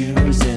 Choosing.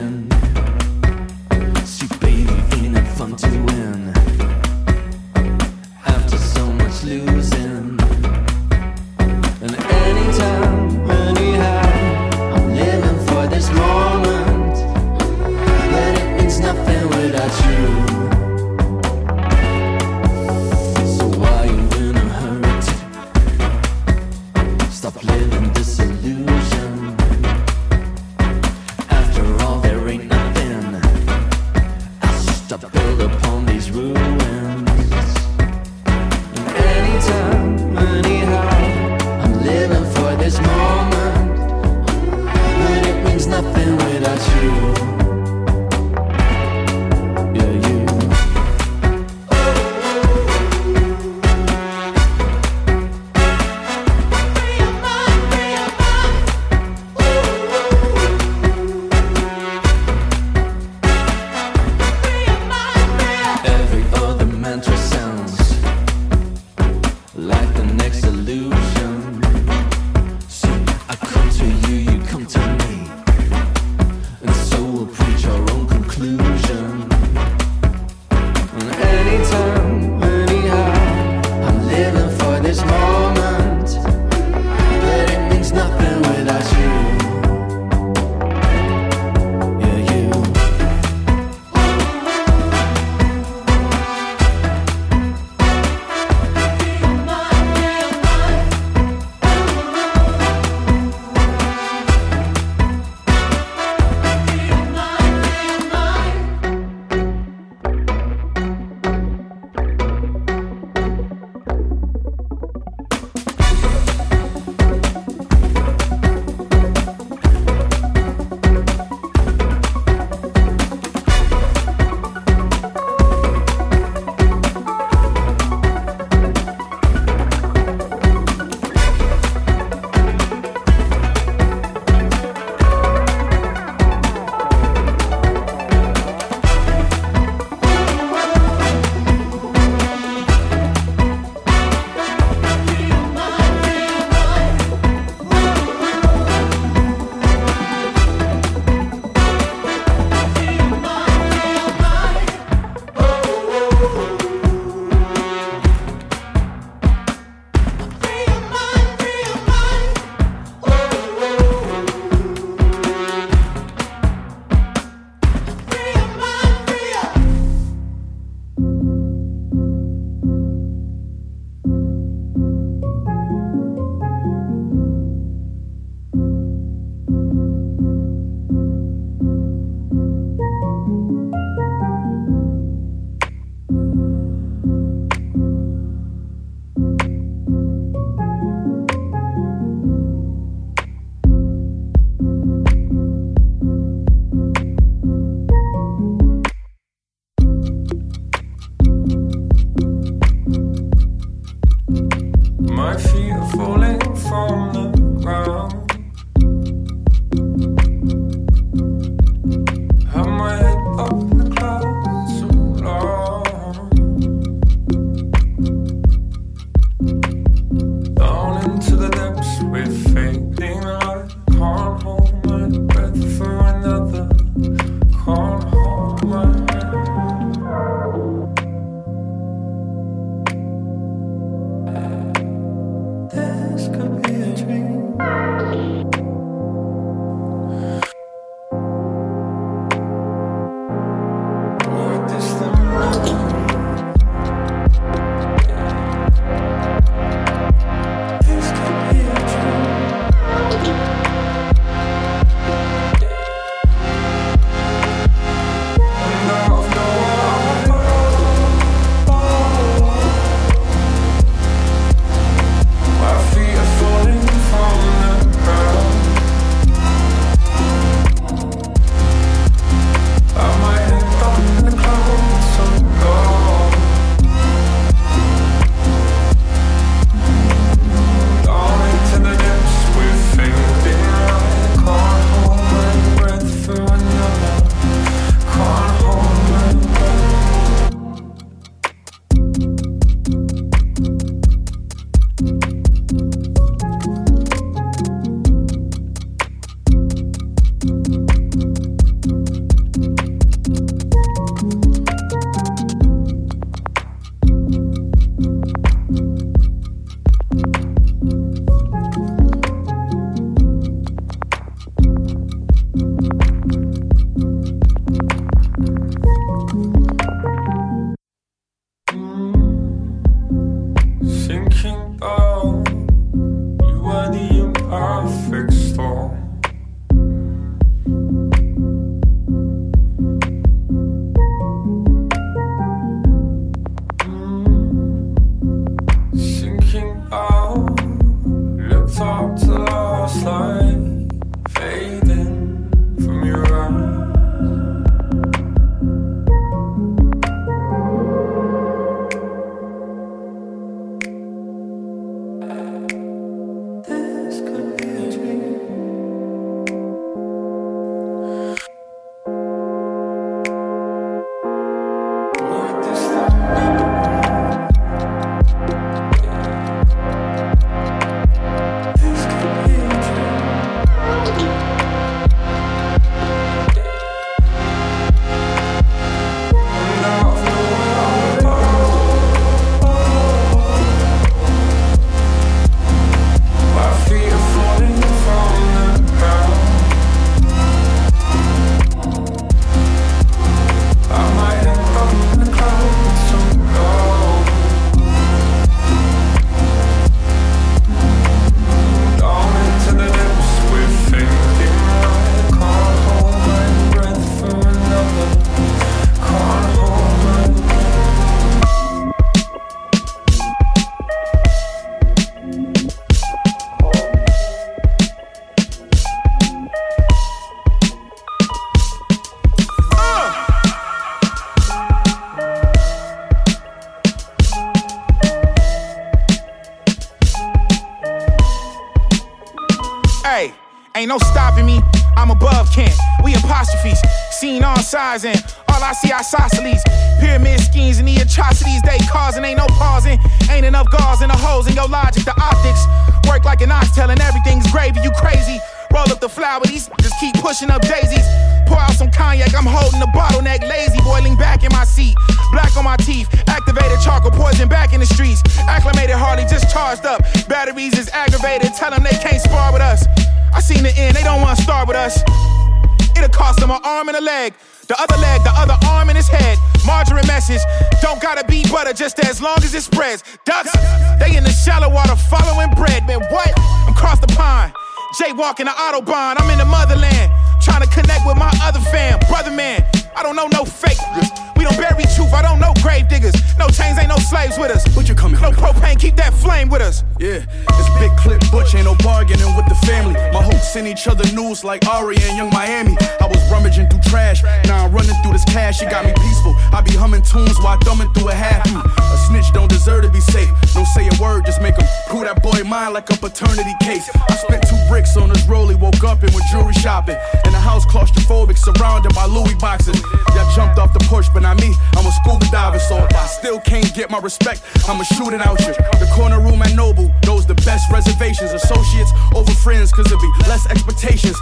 Like an oxtail and everything's gravy. You crazy. Roll up the flower, these just keep pushing up daisies. Pour out some cognac, I'm holding the bottleneck, lazy, boiling back in my seat. Black on my teeth, activated charcoal poison back in the streets. Acclimated Harley just charged up. Batteries is aggravated, tell them they can't spar with us. I seen the end, they don't wanna start with us. It'll cost him an arm and a leg. The other leg, the other arm in his head. Margarine message. Don't gotta be butter just as long as it spreads. Ducks, they in the shallow water following bread. Man, what? I'm across the pond. Jaywalking the Autobahn. I'm in the motherland. Trying to connect with my other fam. Brother man, I don't know no fake. We don't bury truth. I don't know grave diggers. No chains, ain't no slaves with us. What you coming No propane, keep that flame with us. Yeah, it's big clip butch, ain't no bargaining with the family. My hopes send each other news like Ari and Yung Miami. I was rummaging through trash, now I'm running through this cash. It got me peaceful. I be humming tunes while thumbing through a half. A snitch don't deserve to be safe. Don't say a word, just make him cool that boy mind like a paternity case. I spent two bricks on his rollie, woke up and went jewelry shopping. In the house claustrophobic, surrounded by Louis boxes. Y'all jumped off the porch, but me. I'm a scuba diver, so if I still can't get my respect, I'ma shoot it out you. The corner room at Noble, those the best reservations. Associates over friends, cause it be less expectations.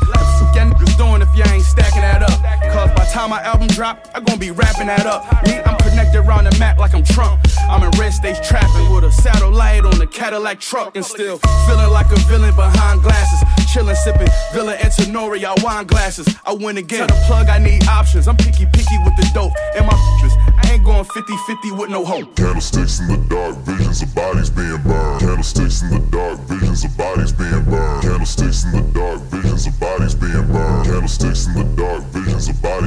Y'all niggas doing if y'all ain't stacking that up? Cause by time my album drop, I gon' be wrapping that up. Me, I'm connected around the map like I'm Trump. I'm in red stage trapping with a satellite on a Cadillac truck and still feeling like a villain behind glasses. Chillin', sippin' Villa and Tenoria wine glasses. I win again. Tell the plug, I need options. I'm picky, picky with the dope. And my bitches, I ain't going 50 50 with no hope. Candlesticks in the dark, visions of bodies being burned. Candlesticks in the dark, visions of bodies being burned. Candlesticks in the dark, visions of bodies being burned. Candlesticks in the dark, visions of bodies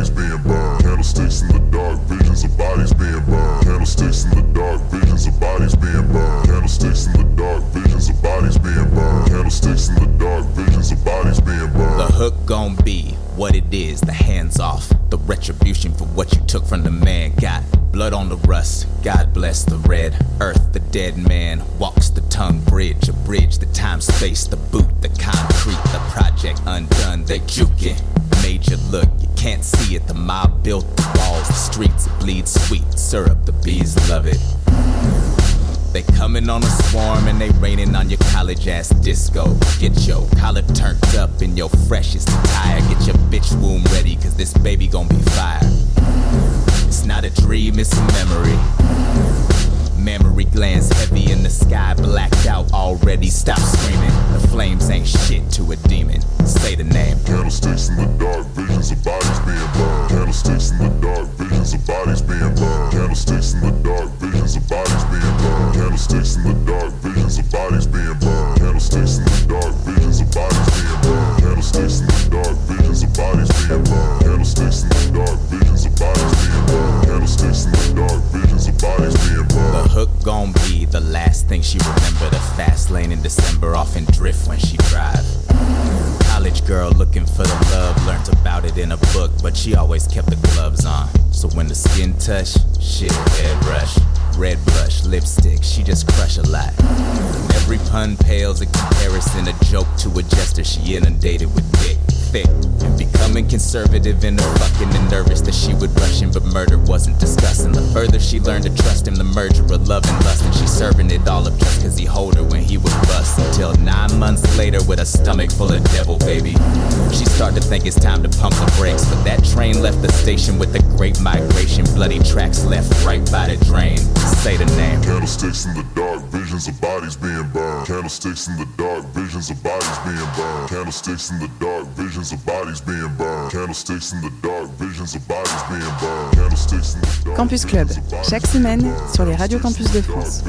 took from the man. Got blood on the rust, God bless the red earth. The dead man up cause he hold her when he was bust. Until nine months later, with a stomach full of devil baby, she started to think it's time to pump the brakes. But that train left the station with the great migration, bloody tracks left right by the drain. Say the name. Candlesticks in the dark, visions of bodies being burned. Candlesticks in the dark, visions of bodies being burned. Candlesticks in the dark, visions of bodies being burned. Candlesticks in the dark, visions of bodies being burned. Candlesticks in the dark. Campus Club, visions of bodies chaque semaine sur les radios Campus de France.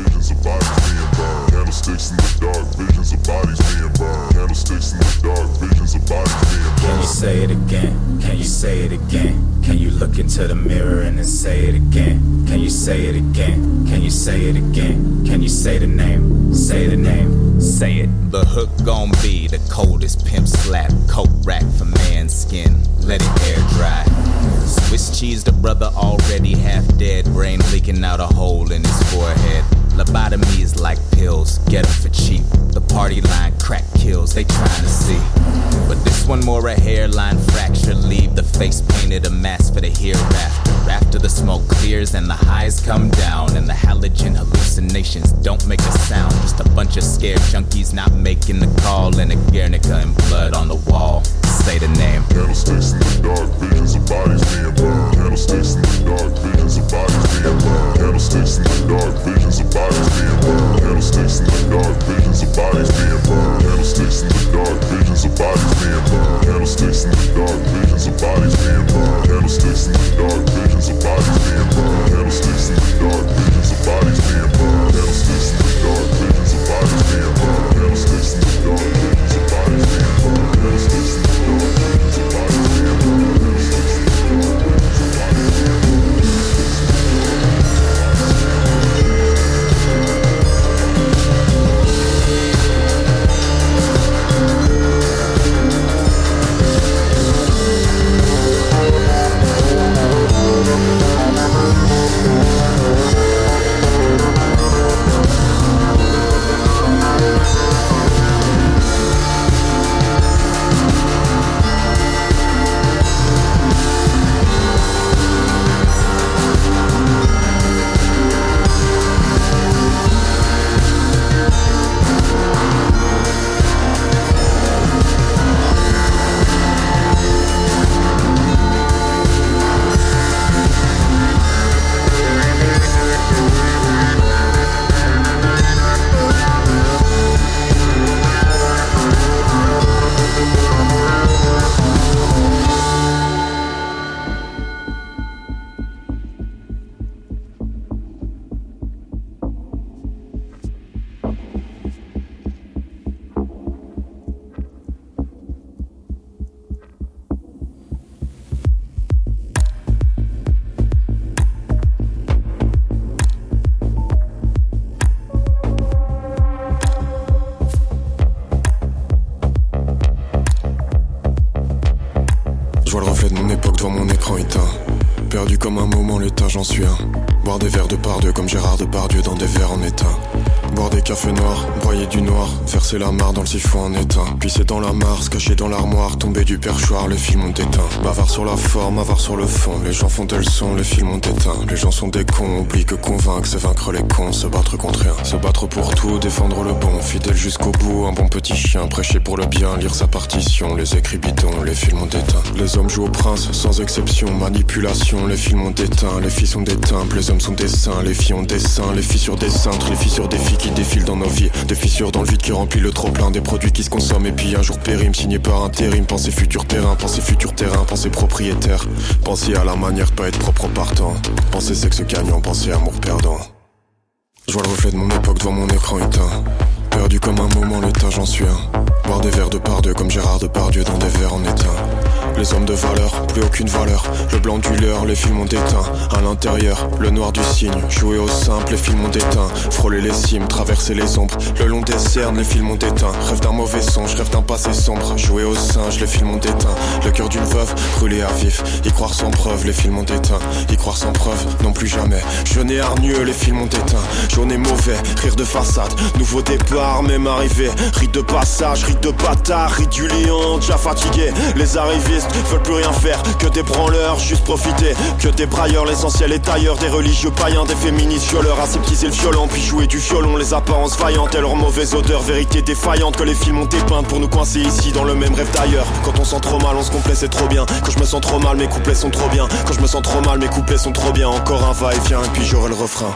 Candlesticks in the dark, visions of bodies being burned. Candlesticks in the dark, visions of bodies being Can you say it again? Can you say it again? Can you look into the mirror and then say it again? Can you say it again? Can you say it again? Can you say the name? Say the name. Say it. The hook gon' be the coldest pimp slap coat rack for man's skin. Let it air dry. Swiss cheese, the brother already half dead, brain leaking out a hole in his forehead. Lobotomies like pills, get 'em for cheap. The party line crack kills, they trying to see. But this one more a hairline fracture, leave the face painted a mask for the hereafter. After the smoke clears and the highs come down, and the halogen hallucinations don't make a sound. Just a bunch of scared junkies not making the call, and a Guernica and blood on the wall. Say the name. Candlesticks in the dark, visions of bodies being burned. Candlesticks in the dark, visions of bodies being burned. Candlesticks in the dark, visions of bodies being burned. Candlesticks in the dark, visions of bodies being burned. Candlesticks in the dark, visions of bodies being burned. Candlesticks in the dark, visions of bodies being burned. Candlesticks in the dark, visions of bodies being burned. Candlesticks in the dark, visions of bodies being burned. Candlesticks in the dark, visions of bodies being burned. Candlesticks in the dark, visions of bodies being burned. Sur la forme, avare sur le fond, les gens font elles sont, les films ont éteint. Les gens sont des cons, oublient que convaincre, c'est vaincre les cons, se battre contre rien. Se battre pour tout, défendre le bon, fidèle jusqu'au bout, un bon petit chien, prêcher pour le bien, lire sa partition, les écrits bidons, les films ont éteint. Les hommes jouent au prince, sans exception, manipulation, les films ont éteint, les filles sont des temples, les hommes sont des saints, les filles ont des seins, les filles sur des cintres, les filles sur des filles qui défilent dans nos vies, des fissures dans le vide qui remplit le trop plein, des produits qui se consomment. Et puis un jour périment, signé par intérim, pensez futur terrain, pensez futur terrain, pensez propriétaire, pensez à la manière de pas être propre en partant, pensez sexe gagnant, pensez amour perdant. Je vois le reflet de mon époque devant mon écran éteint. Perdu comme un moment, l'état, j'en suis un. Boire des verres de par deux comme Gérard Depardieu dans des verres en étain. Les hommes de valeur, plus aucune valeur. Le blanc du leurre, les films ont éteint. À l'intérieur, le noir du cygne. Jouer au simple, les films ont éteint. Frôler les cimes, traverser les ombres. Le long des cernes, les films ont éteint. Rêve d'un mauvais songe, rêve d'un passé sombre. Jouer au singe, les films ont éteint. Le cœur d'une veuve, brûlé à vif. Y croire sans preuve, les films ont éteint. Y croire sans preuve, non plus jamais. Jeune et hargneux, les films ont éteint. Journée mauvais, rire de façade. Nouveau départ, même arrivé. Rite de passage, rite de bâtard. Rite du lion, déjà fatigué. Les veulent plus rien faire que des branleurs, juste profiter. Que des brailleurs, l'essentiel est ailleurs. Des religieux païens, des féministes violeurs. Aseptiser le violon, puis jouer du violon. Les apparences vaillantes et leur mauvaise odeur. Vérité défaillante que les films ont dépeinte pour nous coincer ici dans le même rêve d'ailleurs. Quand on sent trop mal, on se complaît, c'est trop bien. Quand je me sens trop mal, mes couplets sont trop bien. Quand je me sens trop mal, mes couplets sont trop bien. Encore un va-et-vient, et puis j'aurai le refrain.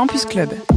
Campus Club.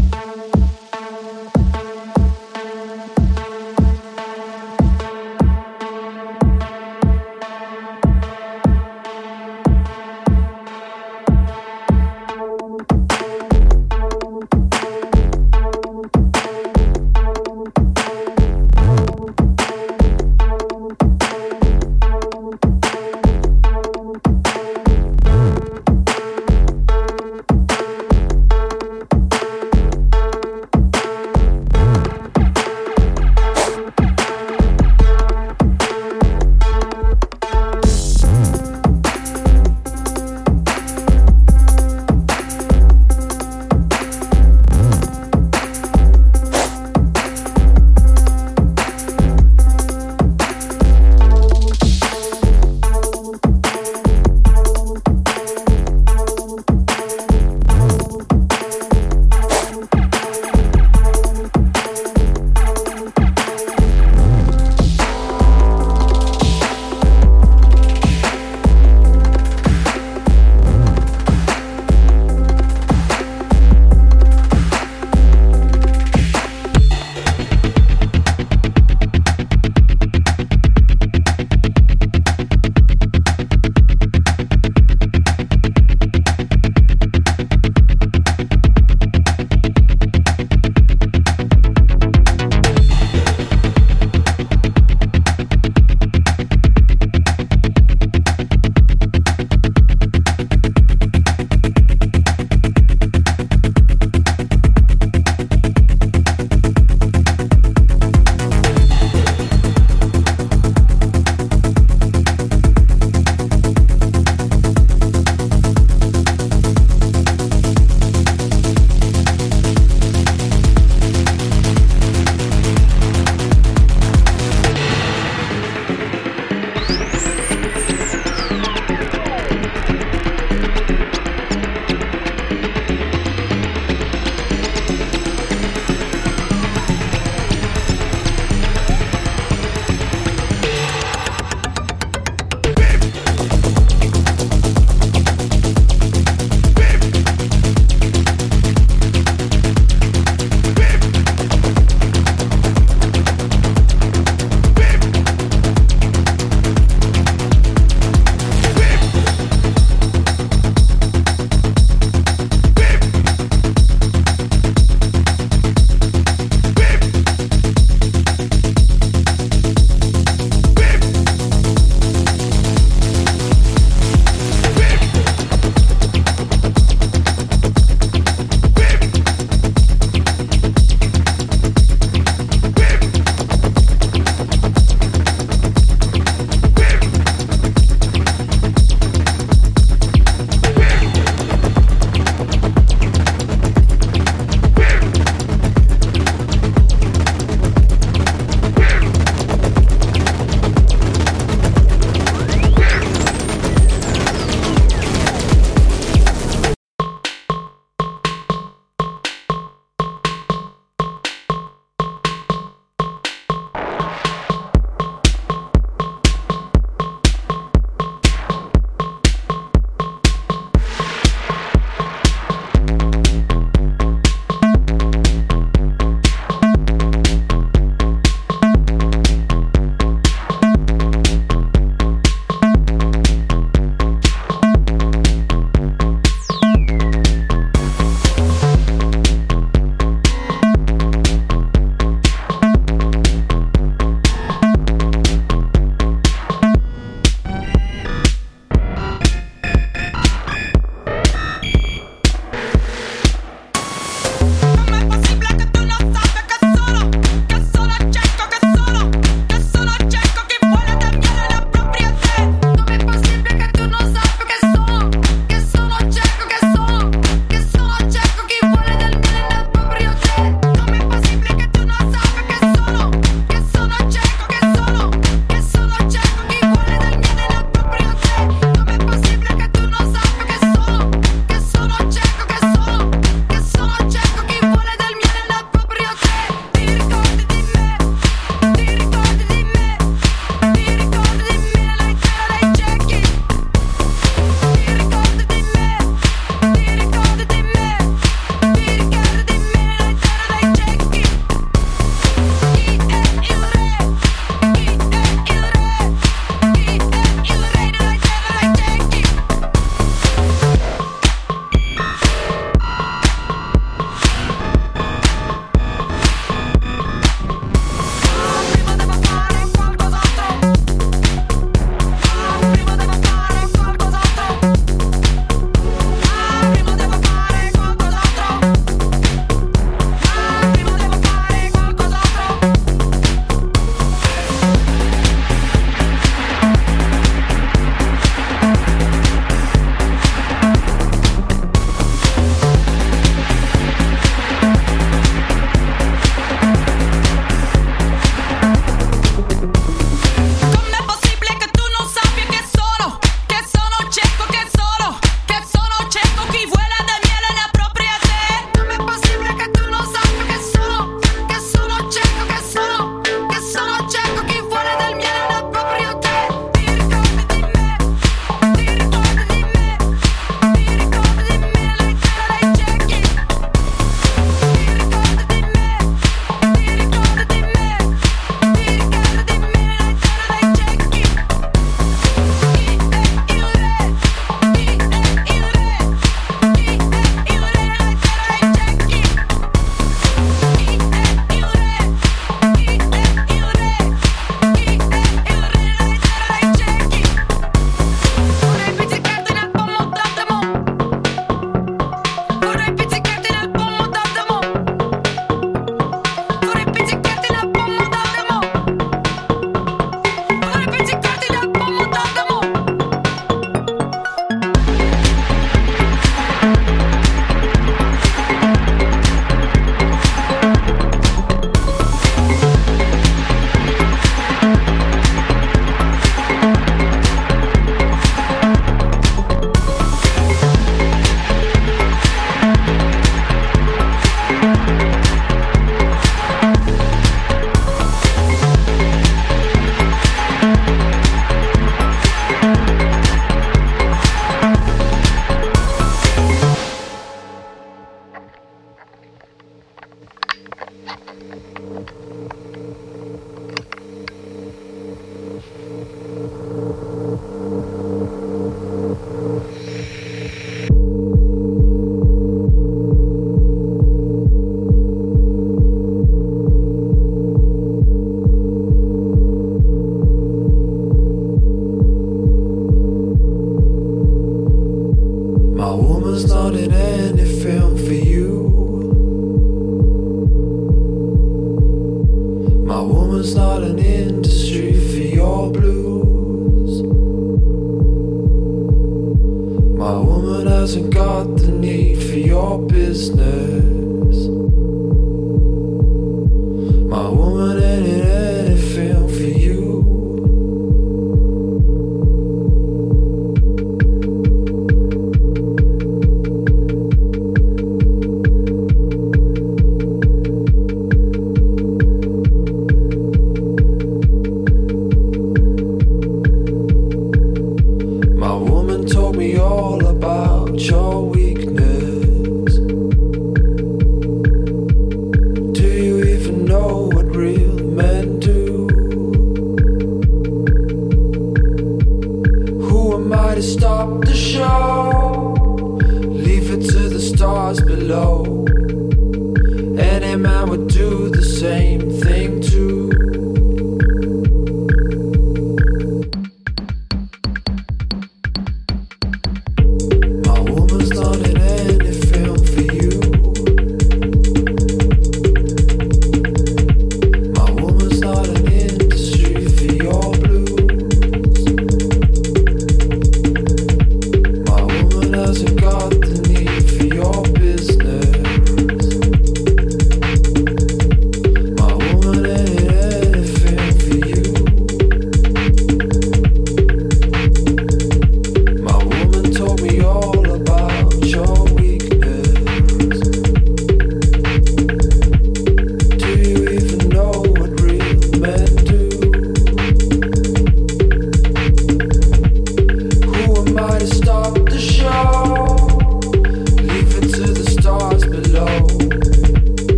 Same thing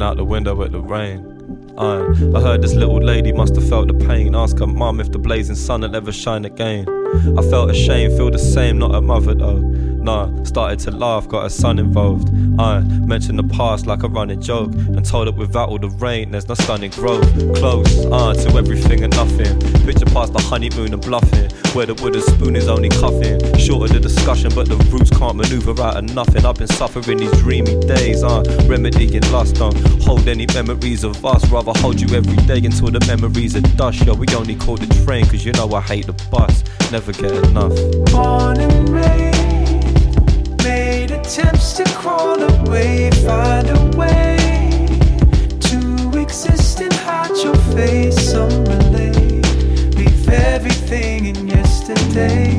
staring out the window at the rain. I, I heard this little lady must have felt the pain. Ask her mum if the blazing sun will ever shine again. I felt ashamed, feel the same, not a mother though. Nah, started to laugh, got her son involved. I mentioned the past like a running joke and told it without all the rain, there's no stunning growth. Close, uh, to everything and nothing. Picture past the honeymoon and bluffing, where the wooden spoon is only cuffing. of the discussion, but the roots can't maneuver out of nothing. I've been suffering these dreamy days, uh, remedying lust. Don't hold any memories of us, rather hold you every day until the memories are dust. Yo, we only call the train, cause you know I hate the bus. Never get enough. Born and raised, made attempts to crawl away, find a way to exist and hide your face. Some relate, leave everything in yesterday.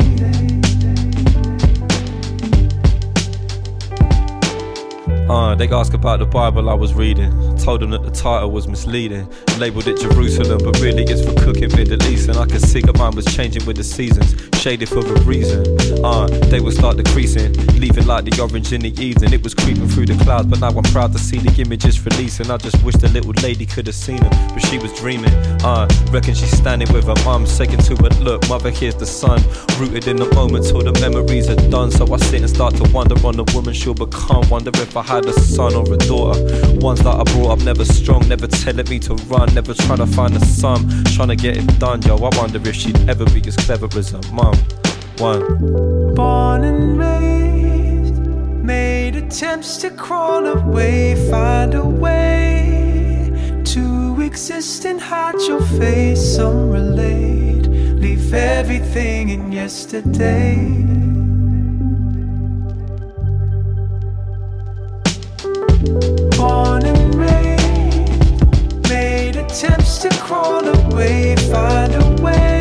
Uh, they asked about the Bible I was reading. Told them that the title was misleading. Labeled it Jerusalem, but really it's for cooking Middle East. And I could see that mine was changing with the seasons. Shaded for a reason. Uh, they would start decreasing. Leaving like the orange in the evening. It was creeping through the clouds, but now I'm proud to see the images releasing. I just wish the little lady could have seen them, but she was dreaming. Uh, reckon she's standing with her mum, saying to her, Look, mother, here's the sun. Rooted in the moment till the memories are done. So I sit and start to wonder on the woman she'll become. Wonder if I had a son or a daughter. Ones that I brought up never strong, never telling me to run, never trying to find a sum, trying to get it done, yo. I wonder if she'd ever be as clever as her mum. One. Born and raised, made attempts to crawl away, find a way to exist and hide your face. Some relate, leave everything in yesterday. Born and raised, made attempts to crawl away, find a way